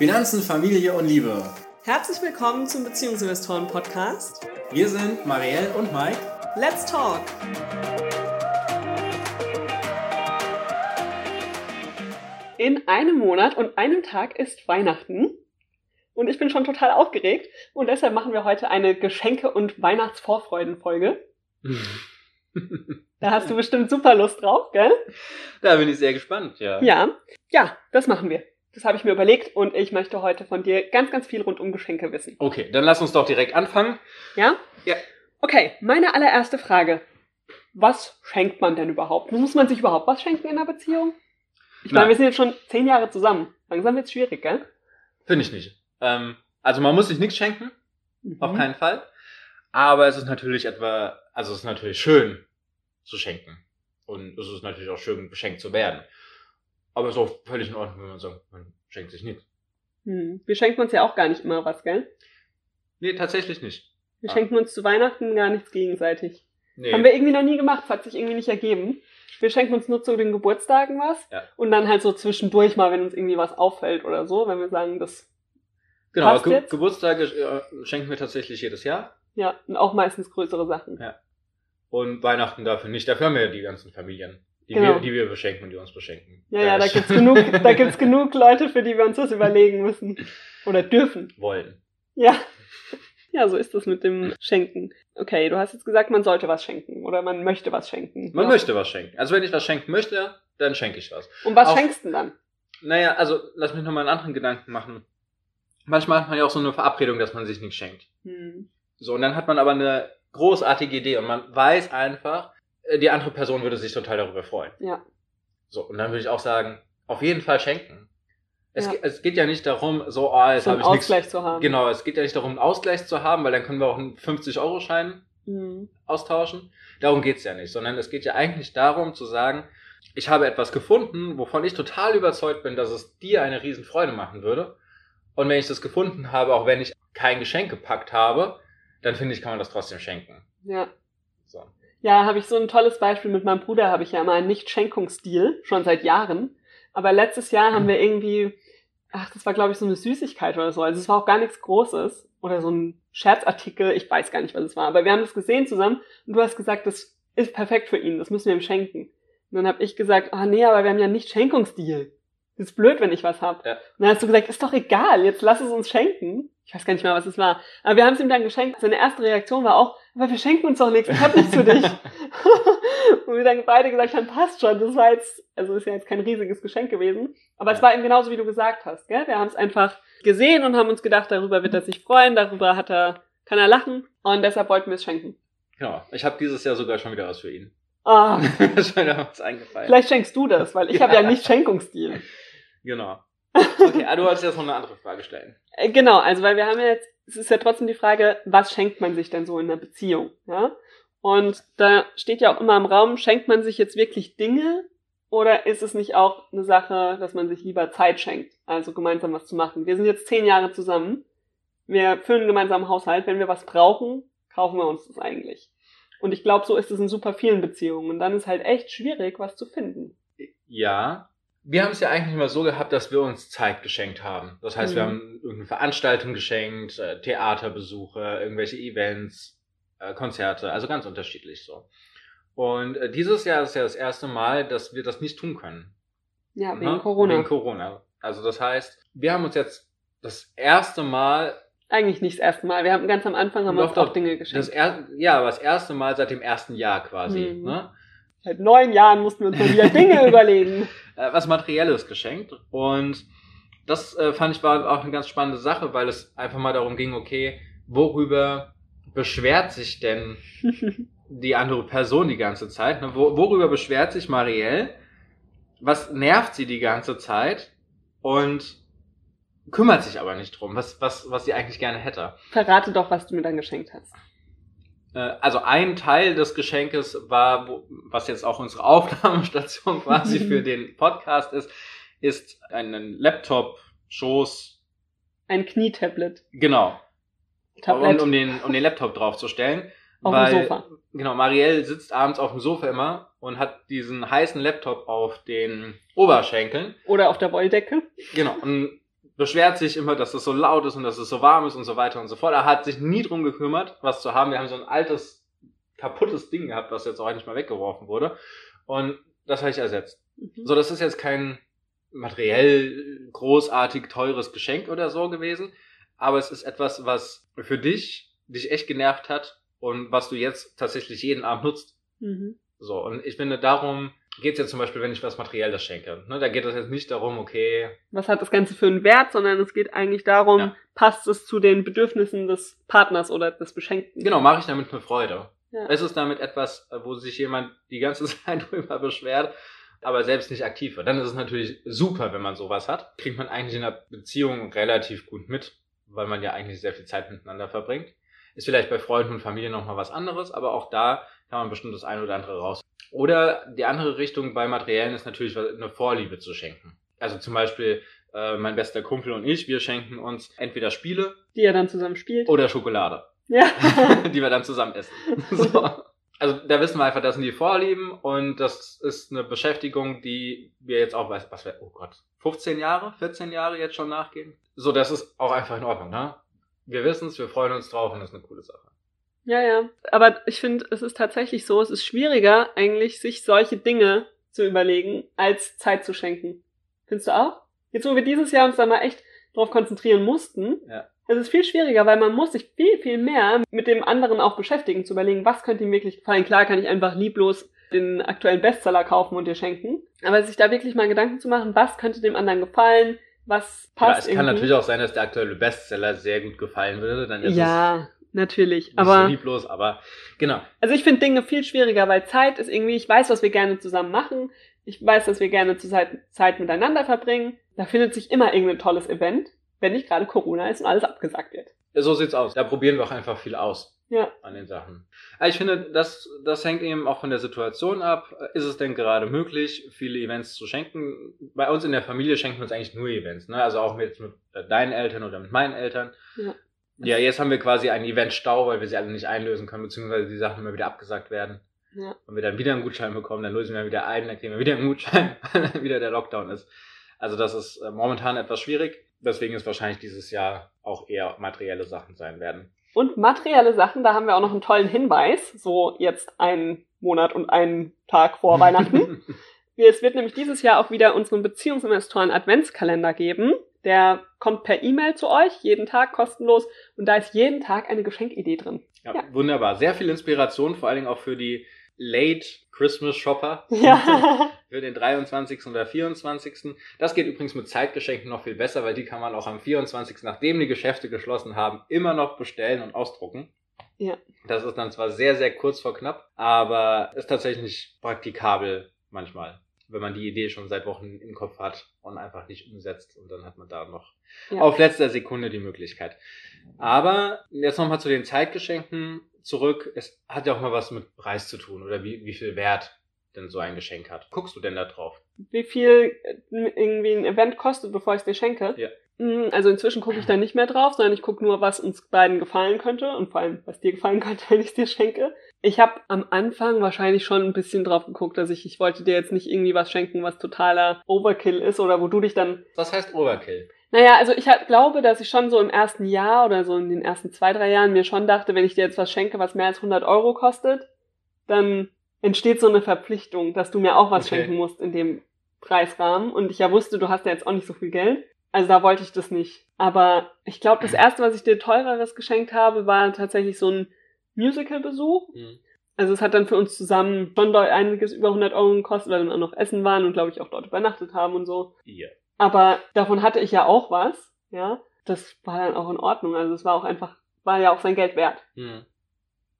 Finanzen, Familie und Liebe. Herzlich willkommen zum Beziehungsinvestoren Podcast. Wir sind Marielle und Mike. Let's talk! In einem Monat und einem Tag ist Weihnachten. Und ich bin schon total aufgeregt. Und deshalb machen wir heute eine Geschenke- und Weihnachtsvorfreudenfolge. da hast du bestimmt super Lust drauf, gell? Da bin ich sehr gespannt, ja. Ja, ja, das machen wir. Das habe ich mir überlegt und ich möchte heute von dir ganz, ganz viel rund um Geschenke wissen. Okay, dann lass uns doch direkt anfangen. Ja? Ja. Okay, meine allererste Frage. Was schenkt man denn überhaupt? Muss man sich überhaupt was schenken in einer Beziehung? Ich meine, wir sind jetzt schon zehn Jahre zusammen. Langsam wird's schwierig, gell? Finde ich nicht. Ähm, also man muss sich nichts schenken, auf Mhm. keinen Fall. Aber es ist natürlich etwa, also es ist natürlich schön zu schenken. Und es ist natürlich auch schön, beschenkt zu werden. Aber ist auch völlig in Ordnung, wenn man sagt, man schenkt sich nichts. Hm. Wir schenken uns ja auch gar nicht immer was, gell? Nee, tatsächlich nicht. Wir Ah. schenken uns zu Weihnachten gar nichts gegenseitig. Nee. Haben wir irgendwie noch nie gemacht, es hat sich irgendwie nicht ergeben. Wir schenken uns nur zu den Geburtstagen was Ja. und dann halt so zwischendurch mal, wenn uns irgendwie was auffällt oder so, wenn wir sagen, das, genau, passt Ge jetzt? Geburtstage äh, schenken wir tatsächlich jedes Jahr. ja, und auch meistens größere Sachen. Ja. Und Weihnachten dafür nicht. Dafür haben wir ja die ganzen Familien, die, Genau. wir, die wir beschenken und die uns beschenken. Ja, ja, Äh, da gibt's genug, da gibt's genug Leute, für die wir uns das überlegen müssen. Oder dürfen. wollen. Ja. Ja, so ist das mit dem Schenken. Okay, du hast jetzt gesagt, man sollte was schenken oder man möchte was schenken. Man ja. möchte was schenken. Also wenn ich was schenken möchte, dann schenke ich was. Und was Auch- schenkst du denn dann? Naja, also lass mich nochmal einen anderen Gedanken machen. Manchmal hat man ja auch so eine Verabredung, dass man sich nichts schenkt. Hm. So, und dann hat man aber eine großartige Idee und man weiß einfach, die andere Person würde sich total darüber freuen. Ja. So, und dann würde ich auch sagen, auf jeden Fall schenken. Es, Ja. ge- es geht ja nicht darum, so, ah, jetzt So habe ich nichts. Ausgleich zu haben. Genau, es geht ja nicht darum, einen Ausgleich zu haben, weil dann können wir auch einen 50-Euro-Schein Hm. austauschen. Darum geht's ja nicht, sondern es geht ja eigentlich darum zu sagen, ich habe etwas gefunden, wovon ich total überzeugt bin, dass es dir eine Riesenfreude machen würde. Und wenn ich das gefunden habe, auch wenn ich kein Geschenk gepackt habe, dann finde ich, kann man das trotzdem schenken. Ja. So. Ja, habe ich so ein tolles Beispiel mit meinem Bruder, habe ich ja immer einen Nicht-Schenkungsstil, schon seit Jahren. Aber letztes Jahr haben wir irgendwie, ach, das war glaube ich so eine Süßigkeit oder so. Also es war auch gar nichts Großes oder so ein Scherzartikel, ich weiß gar nicht, was es war. Aber wir haben das gesehen zusammen und du hast gesagt, das ist perfekt für ihn, das müssen wir ihm schenken. Und dann habe ich gesagt, ah nee, aber wir haben ja nicht Schenkungsstil. Das ist blöd, wenn ich was hab. Ja. Und dann hast du gesagt, ist doch egal, jetzt lass es uns schenken. Ich weiß gar nicht mehr, was es war. Aber wir haben es ihm dann geschenkt. Seine erste Reaktion war auch, aber wir schenken uns doch nichts, ich hab nichts für dich. und wir dann beide gesagt haben, passt schon, das war jetzt, also ist ja jetzt kein riesiges Geschenk gewesen. Aber es war eben genauso, wie du gesagt hast, gell? Wir haben es einfach gesehen und haben uns gedacht, darüber wird er sich freuen, darüber hat er, kann er lachen und deshalb wollten wir es schenken. Genau. Ich habe dieses Jahr sogar schon wieder was für ihn. Ah, mir da was eingefallen. vielleicht schenkst du das, weil ich Ja. habe ja nicht Schenkungsstil. Genau. Okay, ah, du wolltest jetzt noch eine andere Frage stellen. Äh, Genau, also weil wir haben ja jetzt, es ist ja trotzdem die Frage, was schenkt man sich denn so in einer Beziehung, ja? Und da steht ja auch immer im Raum, schenkt man sich jetzt wirklich Dinge oder ist es nicht auch eine Sache, dass man sich lieber Zeit schenkt, also gemeinsam was zu machen? Wir sind jetzt zehn Jahre zusammen, wir führen einen gemeinsamen Haushalt, wenn wir was brauchen, kaufen wir uns das eigentlich. Und ich glaube, so ist es in super vielen Beziehungen und dann ist halt echt schwierig, was zu finden. Ja. Wir haben es ja eigentlich immer so gehabt, dass wir uns Zeit geschenkt haben. Das heißt, wir Mhm. haben irgendeine Veranstaltung geschenkt, äh, Theaterbesuche, irgendwelche Events, äh, Konzerte, also ganz unterschiedlich so. Und äh, dieses Jahr ist ja das erste Mal, dass wir das nicht tun können. Ja, Ne? wegen Corona. Wegen Corona. Also das heißt, wir haben uns jetzt das erste Mal, Eigentlich nicht das erste Mal. Wir haben ganz am Anfang haben wir uns auch Dinge geschenkt. das er, ja, aber das erste Mal seit dem ersten Jahr quasi, Mhm. ne? Seit neun Jahren mussten wir uns mal wieder Dinge überlegen. Äh, was Materielles geschenkt. Und das äh, fand ich war auch eine ganz spannende Sache, weil es einfach mal darum ging, okay, worüber beschwert sich denn die andere Person die ganze Zeit? Ne? Wo, worüber beschwert sich Marielle? Was nervt sie die ganze Zeit? Und kümmert sich aber nicht drum, was, was, was sie eigentlich gerne hätte. Verrate doch, was du mir dann geschenkt hast. Äh, Also ein Teil des Geschenkes war, wo, was jetzt auch unsere Aufnahmestation quasi für den Podcast ist, ist ein Laptop, Schoß, Ein Knietablet. genau, Tablet um, den, um den Laptop draufzustellen. auf weil, dem Sofa. Genau, Marielle sitzt abends auf dem Sofa immer und hat diesen heißen Laptop auf den Oberschenkeln. Oder auf der Wolldecke. Genau, und beschwert sich immer, dass es so laut ist und dass es so warm ist und so weiter und so fort. Er hat sich nie drum gekümmert, was zu haben. Wir haben so ein altes, kaputtes Ding gehabt, was jetzt auch nicht mal weggeworfen wurde. Und das habe ich ersetzt. Mhm. So, das ist jetzt kein materiell großartig teures Geschenk oder so gewesen, aber es ist etwas, was für dich, dich echt genervt hat und was du jetzt tatsächlich jeden Abend nutzt. Mhm. So, und ich finde, darum geht es jetzt zum Beispiel, wenn ich was Materielles schenke. Ne, da geht es jetzt nicht darum, okay, Was hat das Ganze für einen Wert, sondern es geht eigentlich darum, Ja. passt es zu den Bedürfnissen des Partners oder des Beschenkten. genau, mache ich damit eine Freude. Ja. Es ist damit etwas, wo sich jemand die ganze Zeit drüber beschwert, aber selbst nicht aktiv wird. Dann ist es natürlich super, wenn man sowas hat. Kriegt man eigentlich in der Beziehung relativ gut mit, weil man ja eigentlich sehr viel Zeit miteinander verbringt. Ist vielleicht bei Freunden und Familie nochmal was anderes, aber auch da kann man bestimmt das eine oder andere raus. Oder die andere Richtung bei Materiellen ist natürlich eine Vorliebe zu schenken. Also zum Beispiel äh, mein bester Kumpel und ich, wir schenken uns entweder Spiele Die er dann zusammen spielt. oder Schokolade Ja. die wir dann zusammen essen. So. Also da wissen wir einfach, das sind die Vorlieben und das ist eine Beschäftigung, die wir jetzt auch, weiß, was wir, oh Gott, 15 Jahre, 14 Jahre jetzt schon nachgehen. So, das ist auch einfach in Ordnung, ne? Wir wissen es, wir freuen uns drauf und das ist eine coole Sache. Ja, ja. Aber ich finde, es ist tatsächlich so, es ist schwieriger, eigentlich sich solche Dinge zu überlegen, als Zeit zu schenken. Findest du auch? Jetzt, wo wir dieses Jahr uns da mal echt drauf konzentrieren mussten, Ja. es ist viel schwieriger, weil man muss sich viel, viel mehr mit dem anderen auch beschäftigen, zu überlegen, was könnte ihm wirklich gefallen. Klar kann ich einfach lieblos den aktuellen Bestseller kaufen und dir schenken. Aber sich da wirklich mal Gedanken zu machen, was könnte dem anderen gefallen, was Ja, passt es kann irgendwie. natürlich auch sein, dass der aktuelle Bestseller sehr gut gefallen würde, dann ist Ja, natürlich. es nicht Aber so lieblos, aber genau. Also ich finde Dinge viel schwieriger, weil Zeit ist irgendwie, ich weiß, was wir gerne zusammen machen. Ich weiß, dass wir gerne Zeit, miteinander verbringen. Da findet sich immer irgendein tolles Event, wenn nicht gerade Corona ist und alles abgesagt wird. So sieht's aus. Da probieren wir auch einfach viel aus. Ja. an den Sachen. Aber ich finde, das, das hängt eben auch von der Situation ab. Ist es denn gerade möglich, viele Events zu schenken? Bei uns in der Familie schenken wir uns eigentlich nur Events, ne? Also auch mit, mit deinen Eltern oder mit meinen Eltern. Ja. Ja, jetzt haben wir quasi einen Eventstau, weil wir sie alle nicht einlösen können, beziehungsweise die Sachen immer wieder abgesagt werden. Ja. Und wir dann wieder einen Gutschein bekommen, dann lösen wir wieder ein, dann kriegen wir wieder einen Gutschein, weil dann wieder der Lockdown ist. Also das ist äh, momentan etwas schwierig. Deswegen ist wahrscheinlich dieses Jahr auch eher materielle Sachen sein werden. Und materielle Sachen, da haben wir auch noch einen tollen Hinweis, so jetzt einen Monat und einen Tag vor Weihnachten. Es wird nämlich dieses Jahr auch wieder unseren Beziehungsinvestoren Adventskalender geben. Der kommt per E-Mail zu euch, jeden Tag kostenlos. Und da ist jeden Tag eine Geschenkidee drin. Ja, Ja. wunderbar. Sehr viel Inspiration, vor allen Dingen auch für die Late Christmas Shopper. Ja. Für den 23. oder 24. Das geht übrigens mit Zeitgeschenken noch viel besser, weil die kann man auch am 24. nachdem die Geschäfte geschlossen haben, immer noch bestellen und ausdrucken. Ja. Das ist dann zwar sehr, sehr kurz vor knapp, aber ist tatsächlich praktikabel manchmal, wenn man die Idee schon seit Wochen im Kopf hat und einfach nicht umsetzt und dann hat man da noch Ja. auf letzter Sekunde die Möglichkeit. Aber jetzt nochmal zu den Zeitgeschenken zurück. Es hat ja auch mal was mit Preis zu tun oder wie, wie viel Wert denn so ein Geschenk hat. Guckst du denn da drauf? Wie viel äh, irgendwie ein Event kostet, bevor ich es dir schenke? Ja. Mm, Also inzwischen gucke ich da nicht mehr drauf, sondern ich gucke nur, was uns beiden gefallen könnte und vor allem, was dir gefallen könnte, wenn ich es dir schenke. Ich habe am Anfang wahrscheinlich schon ein bisschen drauf geguckt, dass ich, ich wollte dir jetzt nicht irgendwie was schenken, was totaler Overkill ist oder wo du dich dann Was heißt Overkill? Naja, also ich halt glaube, dass ich schon so im ersten Jahr oder so in den ersten zwei, drei Jahren mir schon dachte, wenn ich dir jetzt was schenke, was mehr als 100 Euro kostet, dann entsteht so eine Verpflichtung, dass du mir auch was Okay. schenken musst in dem Preisrahmen. Und ich ja wusste, du hast ja jetzt auch nicht so viel Geld. Also da wollte ich das nicht. Aber ich glaube, das erste, was ich dir teureres geschenkt habe, war tatsächlich so ein Musical-Besuch. Hm. Also es hat dann für uns zusammen schon einiges über 100 Euro gekostet, weil wir dann auch noch essen waren und glaube ich auch dort übernachtet haben und so. Ja. Aber davon hatte ich ja auch was, ja. Das war dann auch in Ordnung. Also es war auch einfach, war ja auch sein Geld wert. Hm.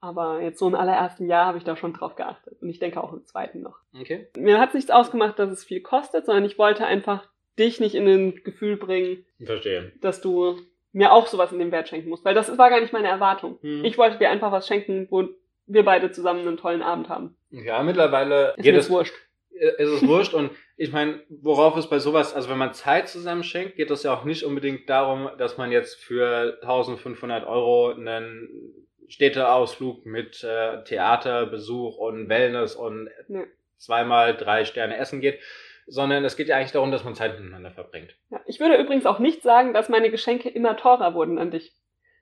Aber jetzt so im allerersten Jahr habe ich da schon drauf geachtet. Und ich denke auch im zweiten noch. Okay. Mir hat nichts ausgemacht, dass es viel kostet, sondern ich wollte einfach dich nicht in ein Gefühl bringen, Verstehe. dass du mir auch sowas in dem Wert schenken musst. Weil das war gar nicht meine Erwartung. Hm. Ich wollte dir einfach was schenken, wo wir beide zusammen einen tollen Abend haben. Ja, mittlerweile Ist es wurscht. äh, ist es wurscht und ich meine, worauf es bei sowas, also wenn man Zeit zusammen schenkt, geht es ja auch nicht unbedingt darum, dass man jetzt für 1500 Euro einen Städteausflug mit äh, Theaterbesuch und Wellness und Nee. zweimal drei Sterne essen geht, sondern es geht ja eigentlich darum, dass man Zeit miteinander verbringt. Ja, Ich würde übrigens auch nicht sagen, dass meine Geschenke immer teurer wurden an dich.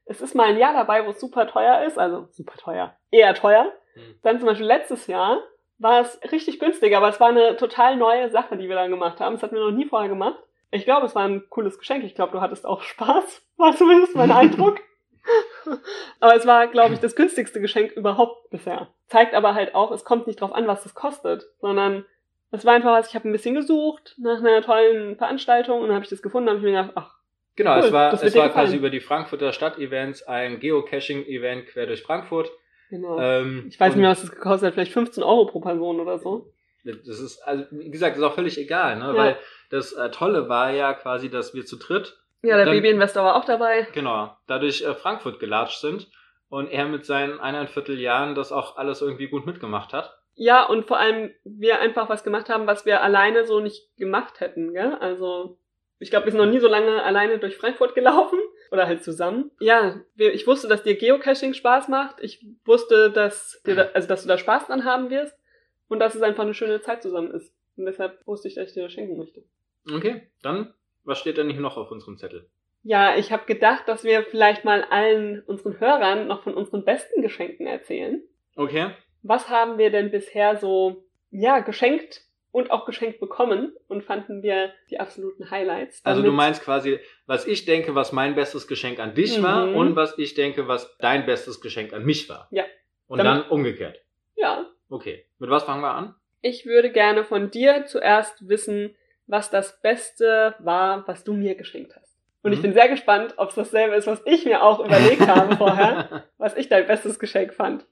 Es ist mal ein Jahr dabei, wo es super teuer ist, also super teuer, eher teuer. Hm. Dann zum Beispiel letztes Jahr war es richtig günstig, aber es war eine total neue Sache, die wir da gemacht haben. Das hatten wir noch nie vorher gemacht. Ich glaube, es war ein cooles Geschenk. Ich glaube, du hattest auch Spaß, war zumindest mein Eindruck. aber es war, glaube ich, das günstigste Geschenk überhaupt bisher. Zeigt aber halt auch, es kommt nicht drauf an, was das kostet, sondern es war einfach was, ich habe ein bisschen gesucht nach einer tollen Veranstaltung und dann habe ich das gefunden und habe ich mir gedacht, ach, Genau, Cool, es war, das es war quasi über die Frankfurter Stadtevents ein Geocaching-Event quer durch Frankfurt. genau. Ähm, ich weiß nicht mehr, was das gekostet hat, vielleicht 15 Euro pro Person oder so. Das ist, also, wie gesagt, ist auch völlig egal, ne? Ja. weil das äh, Tolle war ja quasi, dass wir zu dritt, Ja, der Dann- Baby-Investor war auch dabei. genau, dadurch äh, Frankfurt gelatscht sind und er mit seinen eineinviertel Jahren das auch alles irgendwie gut mitgemacht hat. Ja, und vor allem wir einfach was gemacht haben, was wir alleine so nicht gemacht hätten, gell? Also, ich glaube, wir sind noch nie so lange alleine durch Frankfurt gelaufen. Oder halt zusammen. Ja, ich wusste, dass dir Geocaching Spaß macht. Ich wusste, dass, dir da, also, dass du da Spaß dran haben wirst. Und dass es einfach eine schöne Zeit zusammen ist. Und deshalb wusste ich, dass ich dir das schenken möchte. Okay, dann, was steht denn hier noch auf unserem Zettel? Ja, ich habe gedacht, dass wir vielleicht mal allen unseren Hörern noch von unseren besten Geschenken erzählen. Okay. Was haben wir denn bisher so, ja, geschenkt und auch geschenkt bekommen und fanden wir die absoluten Highlights. Also du meinst quasi, was ich denke, was mein bestes Geschenk an dich war Mhm. und was ich denke, was dein bestes Geschenk an mich war. Ja. Und Damit- dann umgekehrt. Ja, Okay. Mit was fangen wir an? ich würde gerne von dir zuerst wissen, was das Beste war, was du mir geschenkt hast. Und ich Mhm. bin sehr gespannt, ob es dasselbe ist, was ich mir auch überlegt habe vorher, was ich dein bestes Geschenk fand.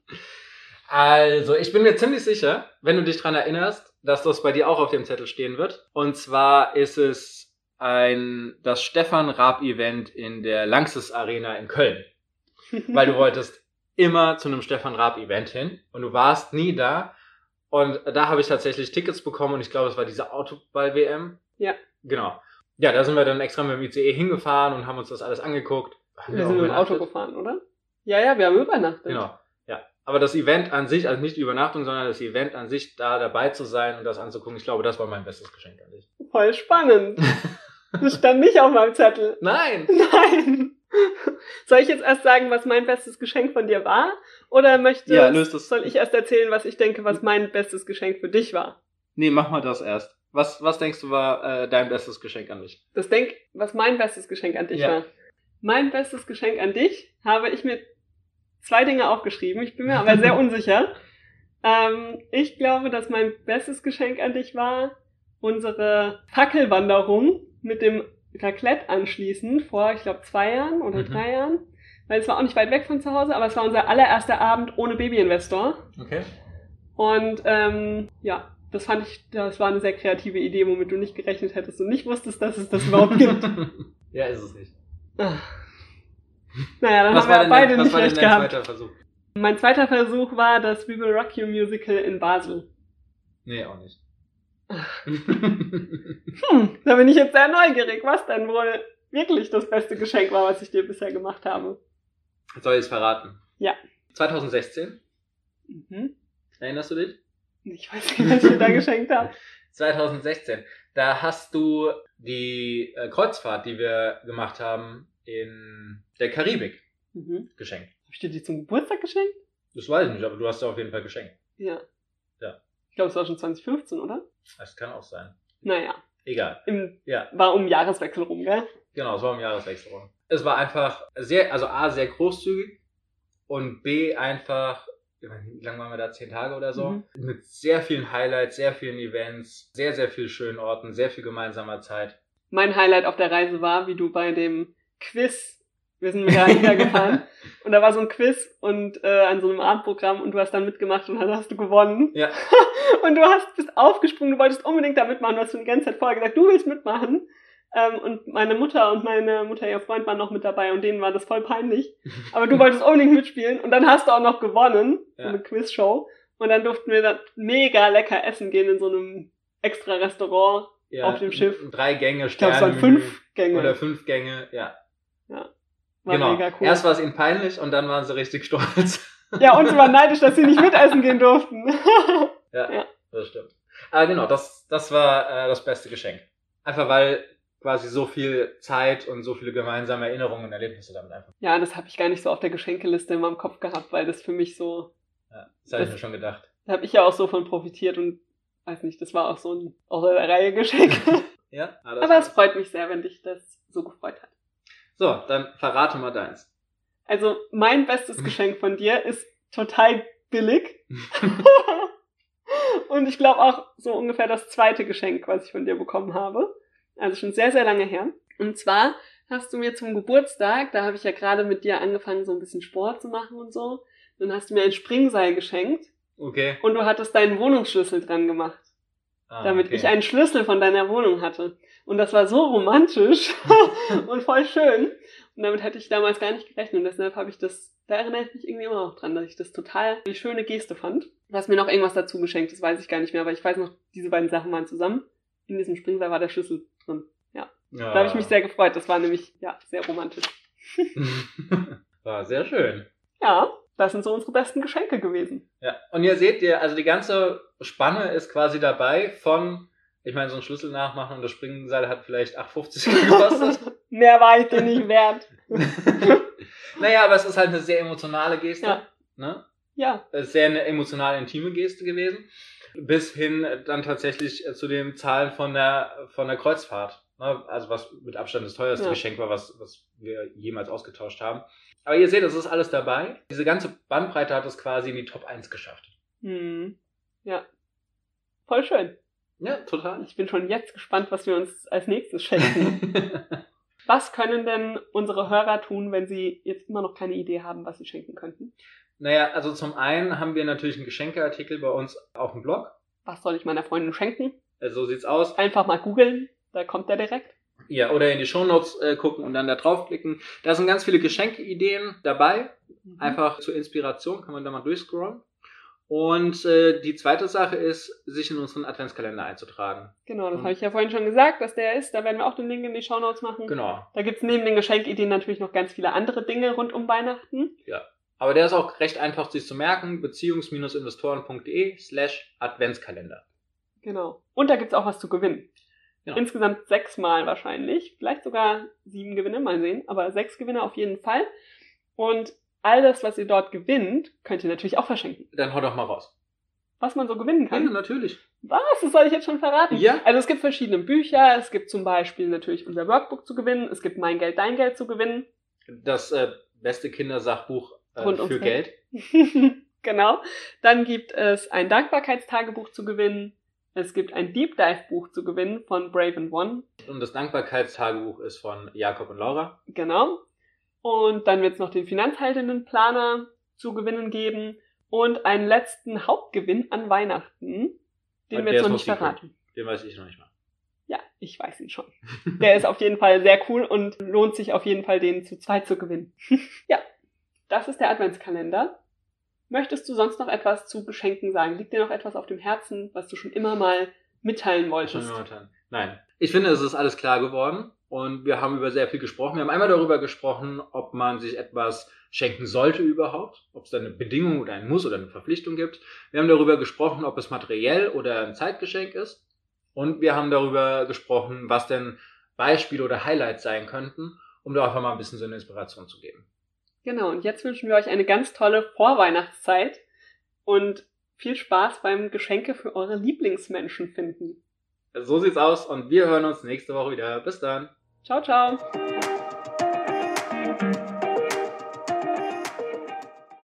Also, ich bin mir ziemlich sicher, wenn du dich dran erinnerst, dass das bei dir auch auf dem Zettel stehen wird. Und zwar ist es ein, das Stefan Raab Event in der Lanxess Arena in Köln. Weil du wolltest immer zu einem Stefan Raab Event hin und du warst nie da. Und da habe ich tatsächlich Tickets bekommen und ich glaube, es war diese Autoball-WM. Ja. Genau. Ja, da sind wir dann extra mit dem ICE hingefahren und haben uns das alles angeguckt. Haben wir auch sind mit dem Auto gefahren, oder? Ja, ja, wir haben übernachtet. Genau. Aber das Event an sich, also nicht die Übernachtung, sondern das Event an sich, da dabei zu sein und das anzugucken, ich glaube, das war mein bestes Geschenk an dich. Voll spannend. Das stand nicht auf meinem Zettel. Nein! Nein. Soll ich jetzt erst sagen, was mein bestes Geschenk von dir war? Oder möchtest, Ja, löst soll ich erst erzählen, was ich denke, was mein bestes Geschenk für dich war? Nee, mach mal das erst. Was, was denkst du war äh, dein bestes Geschenk an mich? Das denk, was mein bestes Geschenk an dich Ja. war. Mein bestes Geschenk an dich habe ich mir zwei Dinge aufgeschrieben. Ich bin mir aber sehr unsicher. Ähm, ich glaube, dass mein bestes Geschenk an dich war unsere Fackelwanderung mit dem Raclette anschließend vor, ich glaube, zwei Jahren oder Mhm. drei Jahren. Weil es war auch nicht weit weg von zu Hause, aber es war unser allererster Abend ohne Babyinvestor. Okay. Und ähm, ja, das fand ich, das war eine sehr kreative Idee, womit du nicht gerechnet hättest und nicht wusstest, dass es das überhaupt gibt. ja, ist es nicht. Ah. Naja, dann was haben wir denn beide nicht recht dein gehabt. zweiter Versuch? Mein zweiter Versuch war das We Will Rock You Musical in Basel. Nee, auch nicht. Hm, da bin ich jetzt sehr neugierig, was denn wohl wirklich das beste Geschenk war, was ich dir bisher gemacht habe. Soll ich es verraten? Ja. 2016, Mhm. erinnerst du dich? Ich weiß nicht, was ich dir da geschenkt habe. 2016. Da hast du die äh, Kreuzfahrt, die wir gemacht haben, in der Karibik Mhm. geschenkt. Hab ich dir die zum Geburtstag geschenkt? Das weiß ich nicht, aber du hast sie auf jeden Fall geschenkt. Ja. Ja. Ich glaube, es war schon 2015, oder? Das kann auch sein. Naja, Egal. im, Ja, war um Jahreswechsel rum, gell? genau, es war im Jahreswechsel rum. Es war einfach sehr, also A, sehr großzügig und B, einfach, wie lange waren wir da? Zehn Tage oder so? Mhm. Mit sehr vielen Highlights, sehr vielen Events, sehr, sehr vielen schönen Orten, sehr viel gemeinsamer Zeit. Mein Highlight auf der Reise war, wie du bei dem Quiz, wir sind mit der gefahren, und da war so ein Quiz und äh, an so einem Abendprogramm und du hast dann mitgemacht und dann hast du gewonnen. Ja. Und du hast bist aufgesprungen, du wolltest unbedingt da mitmachen, du hast schon die ganze Zeit vorher gesagt, du willst mitmachen. Ähm, und meine Mutter und meine Mutter, ihr Freund, waren noch mit dabei und denen war das voll peinlich. Aber du wolltest unbedingt mitspielen und dann hast du auch noch gewonnen, so Ja. eine Quizshow. Und dann durften wir da mega lecker essen gehen in so einem extra Restaurant. Ja, Auf dem Schiff. Drei Gänge, Ich glaube, es waren fünf Gänge. Oder fünf Gänge, ja. War genau. mega cool. Erst war es ihnen peinlich und dann waren sie richtig stolz. Ja, und sie waren neidisch, dass sie nicht mitessen gehen durften. ja, Ja. das stimmt. Aber genau, das, das war äh, das beste Geschenk. Einfach weil quasi so viel Zeit und so viele gemeinsame Erinnerungen und Erlebnisse damit einfach. Ja, das habe ich gar nicht so auf der Geschenkeliste in meinem Kopf gehabt, weil das für mich so. Ja, das habe ich mir schon gedacht. Da habe ich ja auch so von profitiert und weiß nicht, das war auch so ein außer der Reihe Geschenk. Ja, ah, das Aber es freut mich sehr, wenn dich das so gefreut hat. So, dann verrate mal deins. Also mein bestes Geschenk von dir ist total billig. Und ich glaube auch so ungefähr das zweite Geschenk, was ich von dir bekommen habe. Also schon sehr, sehr lange her. Und zwar hast du mir zum Geburtstag, da habe ich ja gerade mit dir angefangen, so ein bisschen Sport zu machen und so. Dann hast du mir ein Springseil geschenkt Okay. und du hattest deinen Wohnungsschlüssel dran gemacht, Ah, damit okay. ich einen Schlüssel von deiner Wohnung hatte. Und das war so romantisch und voll schön. Und damit hätte ich damals gar nicht gerechnet. Und deshalb habe ich das, da erinnere ich mich irgendwie immer noch dran, dass ich das total eine schöne Geste fand. Du hast mir noch irgendwas dazu geschenkt, das weiß ich gar nicht mehr, aber ich weiß noch, diese beiden Sachen waren zusammen. In diesem Springseil war der Schlüssel drin. ja. Da habe ich mich sehr gefreut. Das war nämlich, ja, sehr romantisch. War sehr schön. Ja, das sind so unsere besten Geschenke gewesen. Ja, und ihr seht, ihr, also die ganze Spanne ist quasi dabei von, ich meine, so ein Schlüssel nachmachen und das Springseil hat vielleicht 8,50 gekostet. Mehr war ich dir nicht wert. naja, aber es ist halt eine sehr emotionale Geste. Ja. Ne? Ja, Es ist sehr eine emotional intime Geste gewesen. Bis hin dann tatsächlich zu den Zahlen von der, von der Kreuzfahrt. Ne? Also was mit Abstand das teuerste Ja. Geschenk war, was, was wir jemals ausgetauscht haben. Aber ihr seht, es ist alles dabei. Diese ganze Bandbreite hat es quasi in die Top 1 geschafft. hm. ja. Voll schön. Ja, total. Ich bin schon jetzt gespannt, was wir uns als nächstes schenken. was können denn unsere Hörer tun, wenn sie jetzt immer noch keine Idee haben, was sie schenken könnten? Naja, also zum einen haben wir natürlich einen Geschenkeartikel bei uns auf dem Blog. Was soll ich meiner Freundin schenken? Äh, So sieht's aus. Einfach mal googeln, da kommt der direkt. Ja, oder in die Shownotes äh, gucken und dann da draufklicken. Da sind ganz viele Geschenkeideen dabei. Einfach zur Inspiration kann man da mal durchscrollen. Und äh, die zweite Sache ist, sich in unseren Adventskalender einzutragen. Genau, das habe ich ja vorhin schon gesagt, dass der ist. Da werden wir auch den Link in die Shownotes machen. Genau. Da gibt's neben den Geschenkideen natürlich noch ganz viele andere Dinge rund um Weihnachten. Aber der ist auch recht einfach sich zu merken. Beziehungs-investoren.de slash Adventskalender. Genau. Und da gibt's auch was zu gewinnen. Genau. Insgesamt sechsmal wahrscheinlich. Vielleicht sogar sieben Gewinne, mal sehen. Aber sechs Gewinne auf jeden Fall. Und all das, was ihr dort gewinnt, könnt ihr natürlich auch verschenken. Dann hau doch mal raus. Was man so gewinnen Ja, kann. natürlich. Was? Das soll ich jetzt schon verraten? Ja. Also es gibt verschiedene Bücher. Es gibt zum Beispiel natürlich unser Workbook zu gewinnen. Es gibt Mein Geld, Dein Geld zu gewinnen. Das äh, beste Kindersachbuch äh, für Geld. Geld. genau. Dann gibt es ein Dankbarkeitstagebuch zu gewinnen. Es gibt ein Deep Dive Buch zu gewinnen von Brave and One. Und das Dankbarkeitstagebuch ist von Jakob und Laura. Genau. Und dann wird es noch den Finanzheldinnenplaner zu gewinnen geben und einen letzten Hauptgewinn an Weihnachten, den wir jetzt noch nicht verraten. Den weiß ich noch nicht mal. Ja, ich weiß ihn schon. Der ist auf jeden Fall sehr cool und lohnt sich auf jeden Fall, den zu zweit zu gewinnen. ja, das ist der Adventskalender. Möchtest du sonst noch etwas zu Geschenken sagen? Liegt dir noch etwas auf dem Herzen, was du schon immer mal mitteilen Schon wolltest? momentan. Nein. Ich finde, es ist alles klar geworden und wir haben über sehr viel gesprochen. Wir haben einmal darüber gesprochen, ob man sich etwas schenken sollte überhaupt, ob es da eine Bedingung oder ein Muss oder eine Verpflichtung gibt. Wir haben darüber gesprochen, ob es materiell oder ein Zeitgeschenk ist. Und wir haben darüber gesprochen, was denn Beispiele oder Highlights sein könnten, um da einfach mal ein bisschen so eine Inspiration zu geben. Genau, und jetzt wünschen wir euch eine ganz tolle Vorweihnachtszeit und viel Spaß beim Geschenke für eure Lieblingsmenschen finden. So sieht's aus und wir hören uns nächste Woche wieder. Bis dann. Ciao, ciao.